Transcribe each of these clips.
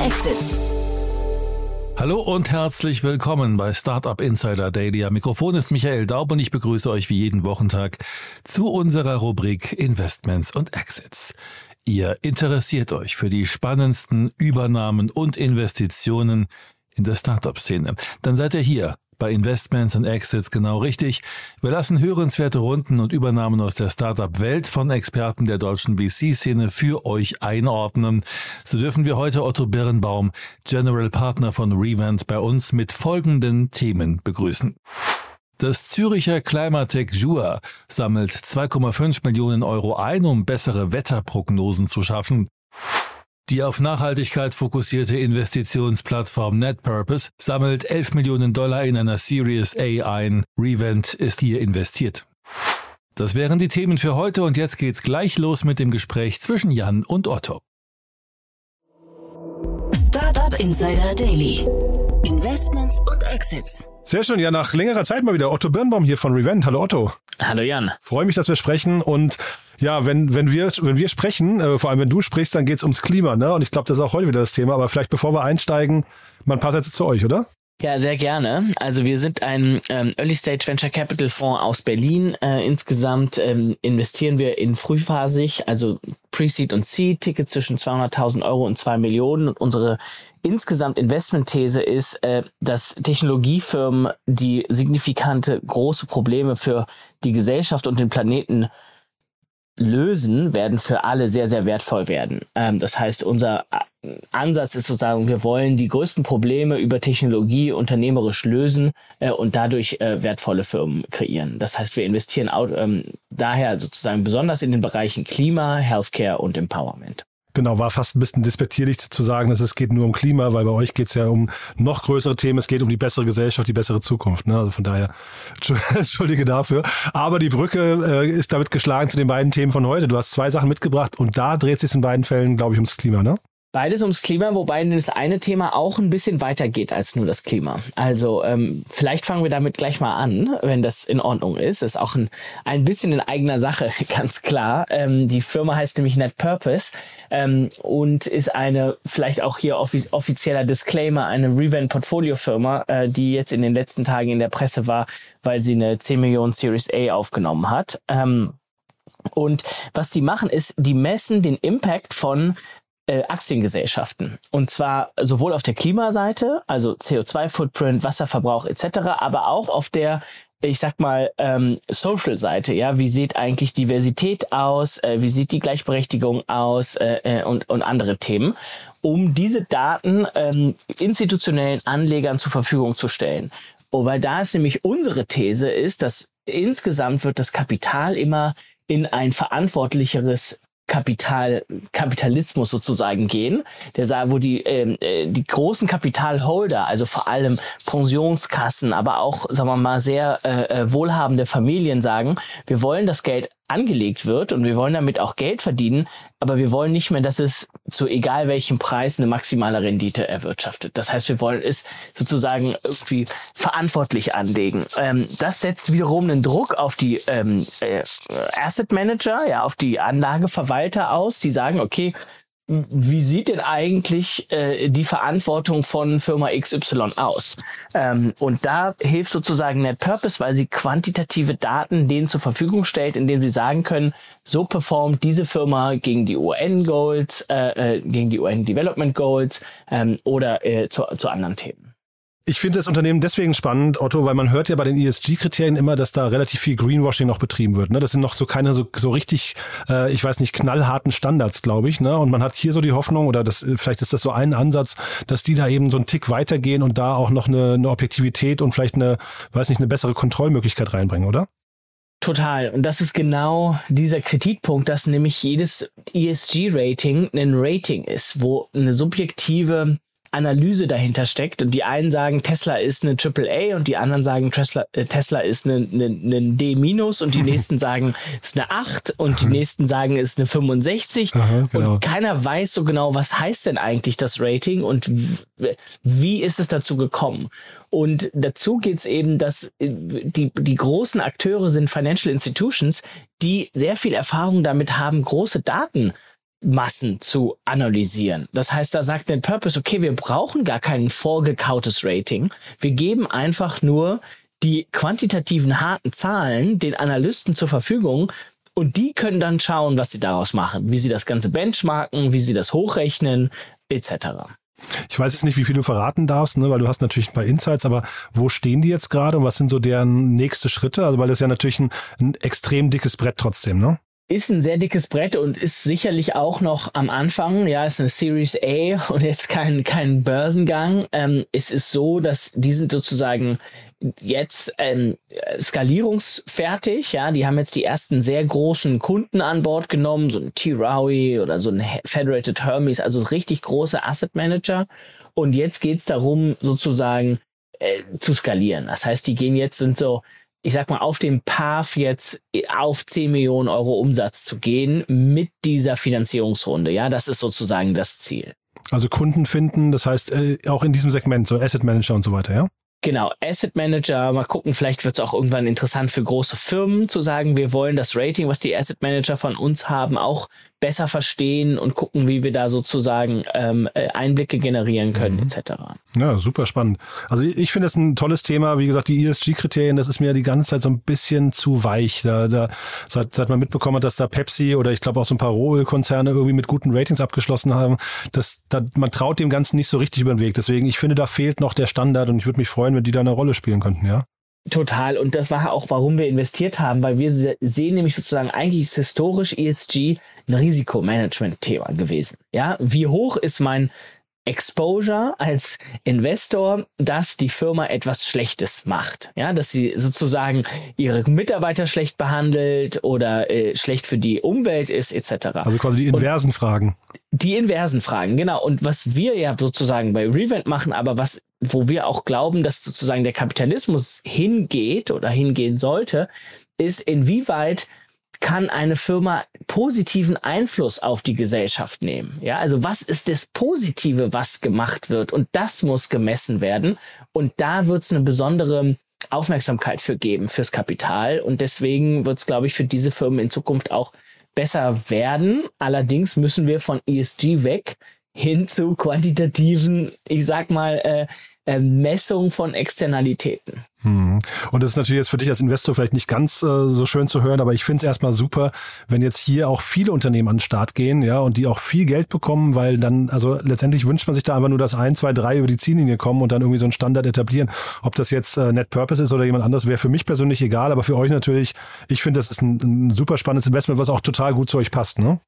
Exits. Hallo und herzlich willkommen bei Startup Insider Daily. Am Mikrofon ist Michael Daub und ich begrüße euch wie jeden Wochentag zu unserer Rubrik Investments und Exits. Ihr interessiert euch für die spannendsten Übernahmen und Investitionen in der Startup-Szene. Dann seid ihr hier bei Investments und Exits genau richtig. Wir lassen hörenswerte Runden und Übernahmen aus der Startup-Welt von Experten der deutschen VC-Szene für euch einordnen. So dürfen wir heute Otto Birnbaum, General Partner von Revent, bei uns mit folgenden Themen begrüßen. Das Züricher Climatech Jura sammelt 2,5 Millionen Euro ein, um bessere Wetterprognosen zu schaffen. Die auf Nachhaltigkeit fokussierte Investitionsplattform NetPurpose sammelt 11 Millionen Dollar in einer Series A ein. Revent ist hier investiert. Das wären die Themen für heute und jetzt geht's gleich los mit dem Gespräch zwischen Jan und Otto. Startup Insider Daily. Investments und Exits. Sehr schön, ja, nach längerer Zeit mal wieder Otto Birnbaum hier von Revent. Hallo Otto. Hallo Jan. Freue mich, dass wir sprechen und ja, wenn, wenn, wir, wenn wir sprechen, äh, vor allem wenn du sprichst, dann geht's ums Klima, ne? Und ich glaube, das ist auch heute wieder das Thema. Aber vielleicht bevor wir einsteigen, mal ein paar Sätze zu euch, oder? Ja, sehr gerne. Also wir sind ein ähm, Early Stage Venture Capital Fonds aus Berlin. Äh, insgesamt ähm, investieren wir in frühphasig, also Pre-Seed und Seed, Tickets zwischen 200.000 Euro und 2 Millionen. Und unsere insgesamt Investmentthese ist, äh, dass Technologiefirmen, die signifikante große Probleme für die Gesellschaft und den Planeten lösen, werden für alle sehr, sehr wertvoll werden. Ähm, das heißt, unser äh, Ansatz ist sozusagen, wir wollen die größten Probleme über Technologie unternehmerisch lösen äh, und dadurch äh, wertvolle Firmen kreieren. Das heißt, wir investieren auch, ähm, daher sozusagen besonders in den Bereichen Klima, Healthcare und Empowerment. Genau, war fast ein bisschen despektierlich zu sagen, dass es geht nur um Klima, weil bei euch geht es ja um noch größere Themen. Es geht um die bessere Gesellschaft, die bessere Zukunft. Ne? Also von daher, entschuldige dafür. Aber die Brücke äh, ist damit geschlagen zu den beiden Themen von heute. Du hast zwei Sachen mitgebracht und da dreht sich in beiden Fällen, glaube ich, ums Klima, ne? Beides ums Klima, wobei das eine Thema auch ein bisschen weiter geht als nur das Klima. Also ähm, vielleicht fangen wir damit gleich mal an, wenn das in Ordnung ist. ist auch ein, ein bisschen in eigener Sache, ganz klar. Ähm, die Firma heißt nämlich Net Purpose ähm, und ist eine, vielleicht auch hier offi offizieller Disclaimer, eine Revent Portfolio Firma, äh, die jetzt in den letzten Tagen in der Presse war, weil sie eine 10 Millionen Series A aufgenommen hat. Ähm, und was die machen, ist, die messen den Impact von äh, Aktiengesellschaften. Und zwar sowohl auf der Klimaseite, also CO2-Footprint, Wasserverbrauch etc., aber auch auf der ich sag mal, ähm, Social-Seite, ja, wie sieht eigentlich Diversität aus, äh, wie sieht die Gleichberechtigung aus äh, äh, und, und andere Themen, um diese Daten ähm, institutionellen Anlegern zur Verfügung zu stellen. Oh, weil da ist nämlich unsere These ist, dass insgesamt wird das Kapital immer in ein verantwortlicheres Kapital, Kapitalismus sozusagen gehen, der sagt, wo die, ähm, äh, die großen Kapitalholder, also vor allem Pensionskassen, aber auch, sagen wir mal, sehr äh, äh wohlhabende Familien sagen, wir wollen das Geld angelegt wird und wir wollen damit auch Geld verdienen, aber wir wollen nicht mehr, dass es zu egal welchem Preis eine maximale Rendite erwirtschaftet. Das heißt, wir wollen es sozusagen irgendwie verantwortlich anlegen. Ähm, das setzt wiederum einen Druck auf die ähm, äh, Asset Manager, ja, auf die Anlageverwalter aus, die sagen, okay, wie sieht denn eigentlich äh, die Verantwortung von Firma XY aus? Ähm, und da hilft sozusagen NetPurpose, weil sie quantitative Daten denen zur Verfügung stellt, indem sie sagen können, so performt diese Firma gegen die UN-Goals, äh, äh, gegen die UN-Development Goals ähm, oder äh, zu, zu anderen Themen. Ich finde das Unternehmen deswegen spannend, Otto, weil man hört ja bei den ESG-Kriterien immer, dass da relativ viel Greenwashing noch betrieben wird. Ne? Das sind noch so keine so, so richtig, äh, ich weiß nicht, knallharten Standards, glaube ich. Ne? Und man hat hier so die Hoffnung, oder das, vielleicht ist das so ein Ansatz, dass die da eben so einen Tick weitergehen und da auch noch eine, eine Objektivität und vielleicht eine, weiß nicht, eine bessere Kontrollmöglichkeit reinbringen, oder? Total. Und das ist genau dieser Kritikpunkt, dass nämlich jedes ESG-Rating ein Rating ist, wo eine subjektive Analyse dahinter steckt. Und die einen sagen, Tesla ist eine AAA und die anderen sagen, Tesla, äh, Tesla ist eine, eine, eine D- und die nächsten sagen, es ist eine 8 und die nächsten sagen, es ist eine 65. Aha, genau. Und keiner weiß so genau, was heißt denn eigentlich das Rating und wie ist es dazu gekommen. Und dazu geht's eben, dass äh, die, die großen Akteure sind Financial Institutions, die sehr viel Erfahrung damit haben, große Daten Massen zu analysieren. Das heißt, da sagt der Purpose, okay, wir brauchen gar kein vorgekautes Rating. Wir geben einfach nur die quantitativen harten Zahlen den Analysten zur Verfügung und die können dann schauen, was sie daraus machen, wie sie das Ganze benchmarken, wie sie das hochrechnen, etc. Ich weiß jetzt nicht, wie viel du verraten darfst, ne, weil du hast natürlich ein paar Insights, aber wo stehen die jetzt gerade und was sind so deren nächste Schritte? Also weil das ist ja natürlich ein, ein extrem dickes Brett trotzdem, ne? Ist ein sehr dickes Brett und ist sicherlich auch noch am Anfang. Ja, ist eine Series A und jetzt kein, kein Börsengang. Ähm, es ist so, dass die sind sozusagen jetzt ähm, skalierungsfertig. Ja, die haben jetzt die ersten sehr großen Kunden an Bord genommen, so ein T-Rowie oder so ein Federated Hermes, also richtig große Asset Manager. Und jetzt geht's darum, sozusagen äh, zu skalieren. Das heißt, die gehen jetzt, sind so ich sag mal, auf dem Path jetzt auf 10 Millionen Euro Umsatz zu gehen mit dieser Finanzierungsrunde. Ja, das ist sozusagen das Ziel. Also Kunden finden, das heißt äh, auch in diesem Segment, so Asset Manager und so weiter, ja? Genau, Asset Manager, mal gucken, vielleicht wird es auch irgendwann interessant für große Firmen zu sagen, wir wollen das Rating, was die Asset Manager von uns haben, auch besser verstehen und gucken, wie wir da sozusagen ähm, äh, Einblicke generieren können, mhm. etc. Ja, super spannend. Also ich finde das ein tolles Thema. Wie gesagt, die ESG-Kriterien, das ist mir die ganze Zeit so ein bisschen zu weich. Da, da seit, seit man mitbekommen hat, dass da Pepsi oder ich glaube auch so ein paar Rohölkonzerne irgendwie mit guten Ratings abgeschlossen haben, dass da, man traut dem Ganzen nicht so richtig über den Weg. Deswegen, ich finde, da fehlt noch der Standard und ich würde mich freuen, wenn die da eine Rolle spielen könnten, ja. Total. Und das war auch, warum wir investiert haben, weil wir sehen nämlich sozusagen, eigentlich ist historisch ESG ein Risikomanagement-Thema gewesen. Ja, wie hoch ist mein Exposure als Investor, dass die Firma etwas Schlechtes macht. Ja, dass sie sozusagen ihre Mitarbeiter schlecht behandelt oder äh, schlecht für die Umwelt ist, etc. Also quasi die inversen Und Fragen. Die inversen Fragen, genau. Und was wir ja sozusagen bei Revent machen, aber was, wo wir auch glauben, dass sozusagen der Kapitalismus hingeht oder hingehen sollte, ist, inwieweit kann eine Firma positiven Einfluss auf die Gesellschaft nehmen? Ja, also was ist das Positive, was gemacht wird? Und das muss gemessen werden. Und da wird es eine besondere Aufmerksamkeit für geben, fürs Kapital. Und deswegen wird es, glaube ich, für diese Firmen in Zukunft auch besser werden. Allerdings müssen wir von ESG weg hin zu quantitativen, ich sag mal, äh, Messung von Externalitäten. Hm. Und das ist natürlich jetzt für dich als Investor vielleicht nicht ganz äh, so schön zu hören, aber ich finde es erstmal super, wenn jetzt hier auch viele Unternehmen an den Start gehen, ja, und die auch viel Geld bekommen, weil dann, also letztendlich wünscht man sich da einfach nur, dass ein, zwei, drei über die Ziellinie kommen und dann irgendwie so einen Standard etablieren. Ob das jetzt äh, Net Purpose ist oder jemand anderes, wäre für mich persönlich egal, aber für euch natürlich, ich finde, das ist ein, ein super spannendes Investment, was auch total gut zu euch passt, ne?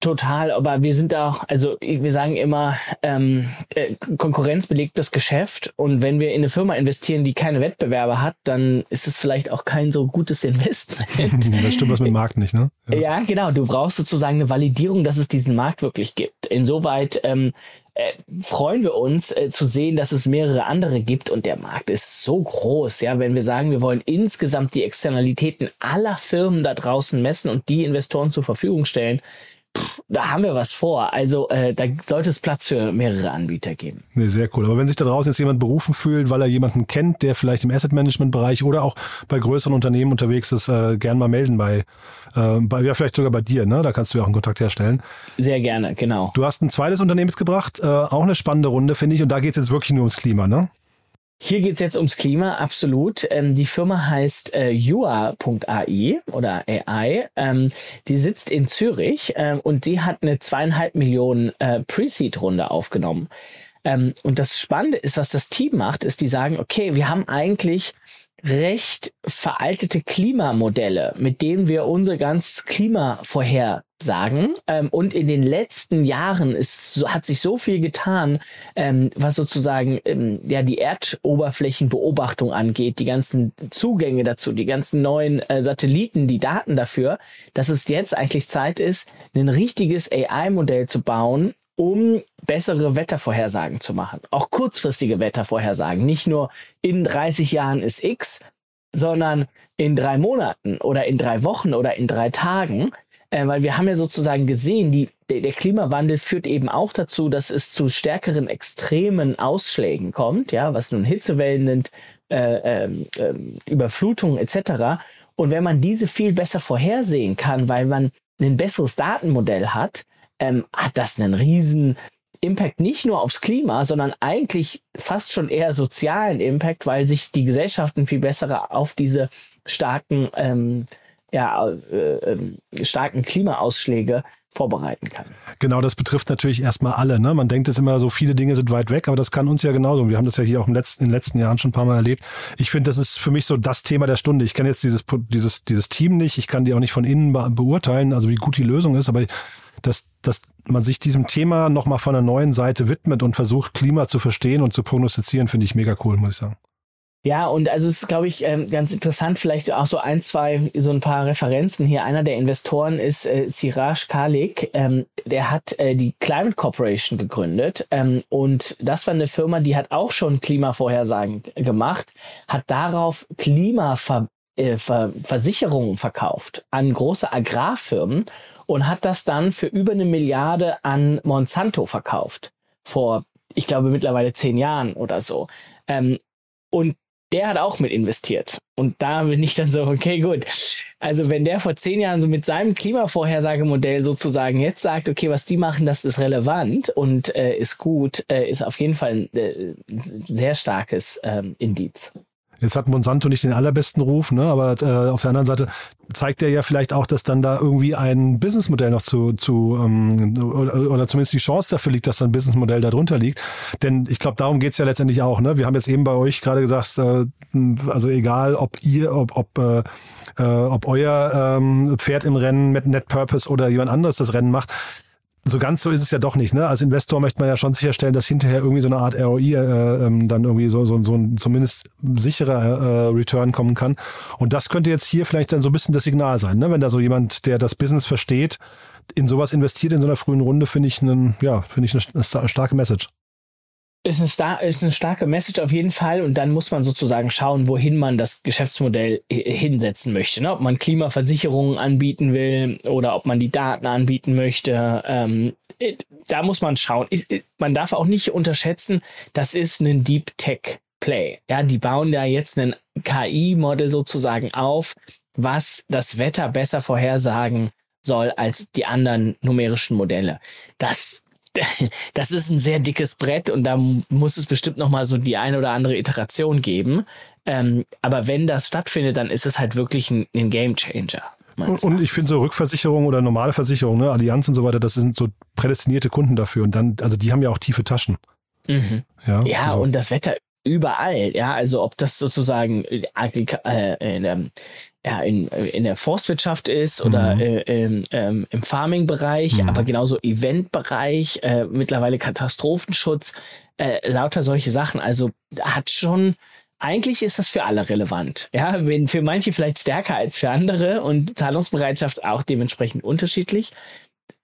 Total, aber wir sind auch, also wir sagen immer, ähm, äh, Konkurrenz belegt das Geschäft und wenn wir in eine Firma investieren, die keine Wettbewerber hat, dann ist es vielleicht auch kein so gutes Investment. das stimmt was mit dem Markt nicht, ne? Ja. ja. genau. Du brauchst sozusagen eine Validierung, dass es diesen Markt wirklich gibt. Insoweit ähm, äh, freuen wir uns äh, zu sehen, dass es mehrere andere gibt und der Markt ist so groß. Ja, wenn wir sagen, wir wollen insgesamt die Externalitäten aller Firmen da draußen messen und die Investoren zur Verfügung stellen, da haben wir was vor. Also äh, da sollte es Platz für mehrere Anbieter geben. Nee, sehr cool. Aber wenn sich da draußen jetzt jemand berufen fühlt, weil er jemanden kennt, der vielleicht im Asset Management Bereich oder auch bei größeren Unternehmen unterwegs ist, äh, gern mal melden bei, äh, bei, ja vielleicht sogar bei dir, ne? Da kannst du ja auch einen Kontakt herstellen. Sehr gerne, genau. Du hast ein zweites Unternehmen mitgebracht, äh, auch eine spannende Runde, finde ich. Und da geht es jetzt wirklich nur ums Klima, ne? Hier geht's jetzt ums Klima, absolut. Ähm, die Firma heißt äh, Jua.ai oder AI. Ähm, die sitzt in Zürich ähm, und die hat eine zweieinhalb Millionen äh, Pre-Seed-Runde aufgenommen. Ähm, und das Spannende ist, was das Team macht, ist, die sagen, okay, wir haben eigentlich recht veraltete Klimamodelle, mit denen wir unser ganzes Klima vorhersagen. Ähm, und in den letzten Jahren ist, so, hat sich so viel getan, ähm, was sozusagen ähm, ja die Erdoberflächenbeobachtung angeht, die ganzen Zugänge dazu, die ganzen neuen äh, Satelliten, die Daten dafür, dass es jetzt eigentlich Zeit ist, ein richtiges AI-Modell zu bauen, um bessere Wettervorhersagen zu machen. Auch kurzfristige Wettervorhersagen. Nicht nur in 30 Jahren ist X, sondern in drei Monaten oder in drei Wochen oder in drei Tagen. Äh, weil wir haben ja sozusagen gesehen, die, der, der Klimawandel führt eben auch dazu, dass es zu stärkeren extremen Ausschlägen kommt, ja, was nun Hitzewellen nennt, äh, äh, Überflutungen etc. Und wenn man diese viel besser vorhersehen kann, weil man ein besseres Datenmodell hat, ähm, hat das einen riesen Impact nicht nur aufs Klima, sondern eigentlich fast schon eher sozialen Impact, weil sich die Gesellschaften viel besser auf diese starken, ähm, ja, äh, äh, starken Klimaausschläge vorbereiten kann. Genau, das betrifft natürlich erstmal alle. Ne? Man denkt es immer so, viele Dinge sind weit weg, aber das kann uns ja genauso. Wir haben das ja hier auch im letzten, in den letzten Jahren schon ein paar Mal erlebt. Ich finde, das ist für mich so das Thema der Stunde. Ich kenne jetzt dieses, dieses, dieses Team nicht, ich kann die auch nicht von innen beurteilen, also wie gut die Lösung ist, aber dass, dass man sich diesem Thema nochmal von einer neuen Seite widmet und versucht, Klima zu verstehen und zu prognostizieren, finde ich mega cool, muss ich sagen. Ja, und also es ist, glaube ich, ähm, ganz interessant, vielleicht auch so ein, zwei, so ein paar Referenzen hier. Einer der Investoren ist äh, Siraj Kalik, ähm, der hat äh, die Climate Corporation gegründet ähm, und das war eine Firma, die hat auch schon Klimavorhersagen gemacht, hat darauf Klimaversicherungen äh, verkauft an große Agrarfirmen und hat das dann für über eine Milliarde an Monsanto verkauft. Vor, ich glaube, mittlerweile zehn Jahren oder so. Ähm, und der hat auch mit investiert. Und da bin ich dann so, okay, gut. Also wenn der vor zehn Jahren so mit seinem Klimavorhersagemodell sozusagen jetzt sagt, okay, was die machen, das ist relevant und äh, ist gut, äh, ist auf jeden Fall ein äh, sehr starkes ähm, Indiz. Jetzt hat Monsanto nicht den allerbesten Ruf, ne? aber äh, auf der anderen Seite zeigt er ja vielleicht auch, dass dann da irgendwie ein Businessmodell noch zu, zu ähm, oder, oder zumindest die Chance dafür liegt, dass da ein Businessmodell darunter liegt. Denn ich glaube, darum geht's ja letztendlich auch. Ne? Wir haben jetzt eben bei euch gerade gesagt, äh, also egal, ob ihr, ob, ob äh, äh, ob euer ähm, Pferd im Rennen mit Net Purpose oder jemand anderes das Rennen macht, so ganz so ist es ja doch nicht. Ne? Als Investor möchte man ja schon sicherstellen, dass hinterher irgendwie so eine Art ROI äh, ähm, dann irgendwie so, so, so ein zumindest sicherer äh, Return kommen kann. Und das könnte jetzt hier vielleicht dann so ein bisschen das Signal sein, ne? wenn da so jemand, der das Business versteht, in sowas investiert in so einer frühen Runde, finde ich einen, ja, finde ich eine, eine starke Message ist eine, star ist eine starke Message auf jeden Fall und dann muss man sozusagen schauen, wohin man das Geschäftsmodell hinsetzen möchte. Ne? Ob man Klimaversicherungen anbieten will oder ob man die Daten anbieten möchte. Ähm, äh, da muss man schauen. man darf auch nicht unterschätzen, das ist ein Deep Tech Play. Ja, die bauen da jetzt ein KI-Model sozusagen auf, was das Wetter besser vorhersagen soll als die anderen numerischen Modelle. Das das ist ein sehr dickes Brett und da muss es bestimmt noch mal so die eine oder andere Iteration geben. Ähm, aber wenn das stattfindet, dann ist es halt wirklich ein, ein Game Changer. Und, und, ich finde so Rückversicherung oder normale Versicherung, ne, Allianz und so weiter, das sind so prädestinierte Kunden dafür. Und dann, also die haben ja auch tiefe Taschen. Mhm. Ja, ja also. und das Wetter überall, ja, also ob das sozusagen äh, äh, in, ja, in, in der Forstwirtschaft ist oder mhm. äh, im, ähm, im Farming-Bereich, mhm. aber genauso Event-Bereich, äh, mittlerweile Katastrophenschutz, äh, lauter solche Sachen. Also hat schon, eigentlich ist das für alle relevant. Ja, wenn für manche vielleicht stärker als für andere und Zahlungsbereitschaft auch dementsprechend unterschiedlich.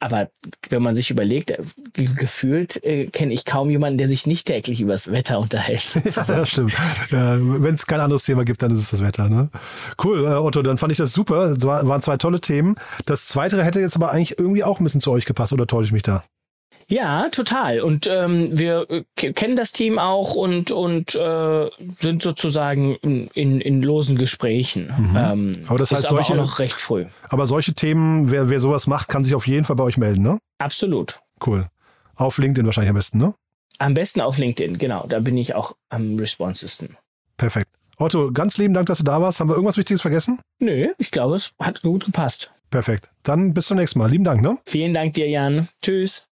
Aber wenn man sich überlegt, äh, gefühlt äh, kenne ich kaum jemanden, der sich nicht täglich über das Wetter unterhält. ja, das stimmt. Ja, wenn es kein anderes Thema gibt, dann ist es das Wetter. Ne? Cool, äh, Otto, dann fand ich das super. Das waren zwei tolle Themen. Das zweite hätte jetzt aber eigentlich irgendwie auch ein bisschen zu euch gepasst, oder täusche ich mich da? Ja, total. Und ähm, wir äh, kennen das Team auch und, und äh, sind sozusagen in, in losen Gesprächen. Mhm. Ähm, aber das heißt, solche, noch recht früh. Aber solche Themen, wer, wer sowas macht, kann sich auf jeden Fall bei euch melden, ne? Absolut. Cool. Auf LinkedIn wahrscheinlich am besten, ne? Am besten auf LinkedIn, genau. Da bin ich auch am responsesten. Perfekt. Otto, ganz lieben Dank, dass du da warst. Haben wir irgendwas Wichtiges vergessen? Nö, ich glaube, es hat gut gepasst. Perfekt. Dann bis zum nächsten Mal. Lieben Dank, ne? Vielen Dank dir, Jan. Tschüss.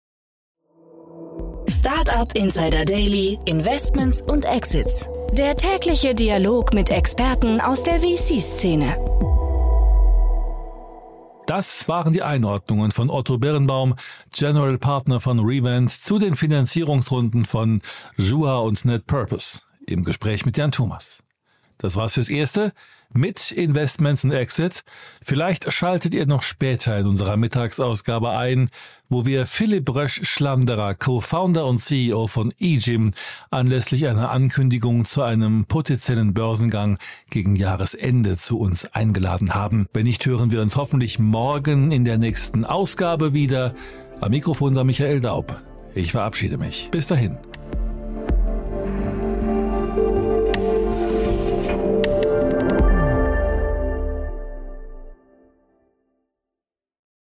Startup Insider Daily, Investments und Exits. Der tägliche Dialog mit Experten aus der VC-Szene. Das waren die Einordnungen von Otto Birnbaum, General Partner von Revent, zu den Finanzierungsrunden von Jua und NetPurpose im Gespräch mit Jan Thomas. Das war's fürs Erste mit Investments und Exits. Vielleicht schaltet ihr noch später in unserer Mittagsausgabe ein, wo wir Philipp Rösch-Schlanderer, Co-Founder und CEO von eGym, anlässlich einer Ankündigung zu einem potenziellen Börsengang gegen Jahresende zu uns eingeladen haben. Wenn nicht, hören wir uns hoffentlich morgen in der nächsten Ausgabe wieder. Am Mikrofon war Michael Daub. Ich verabschiede mich. Bis dahin.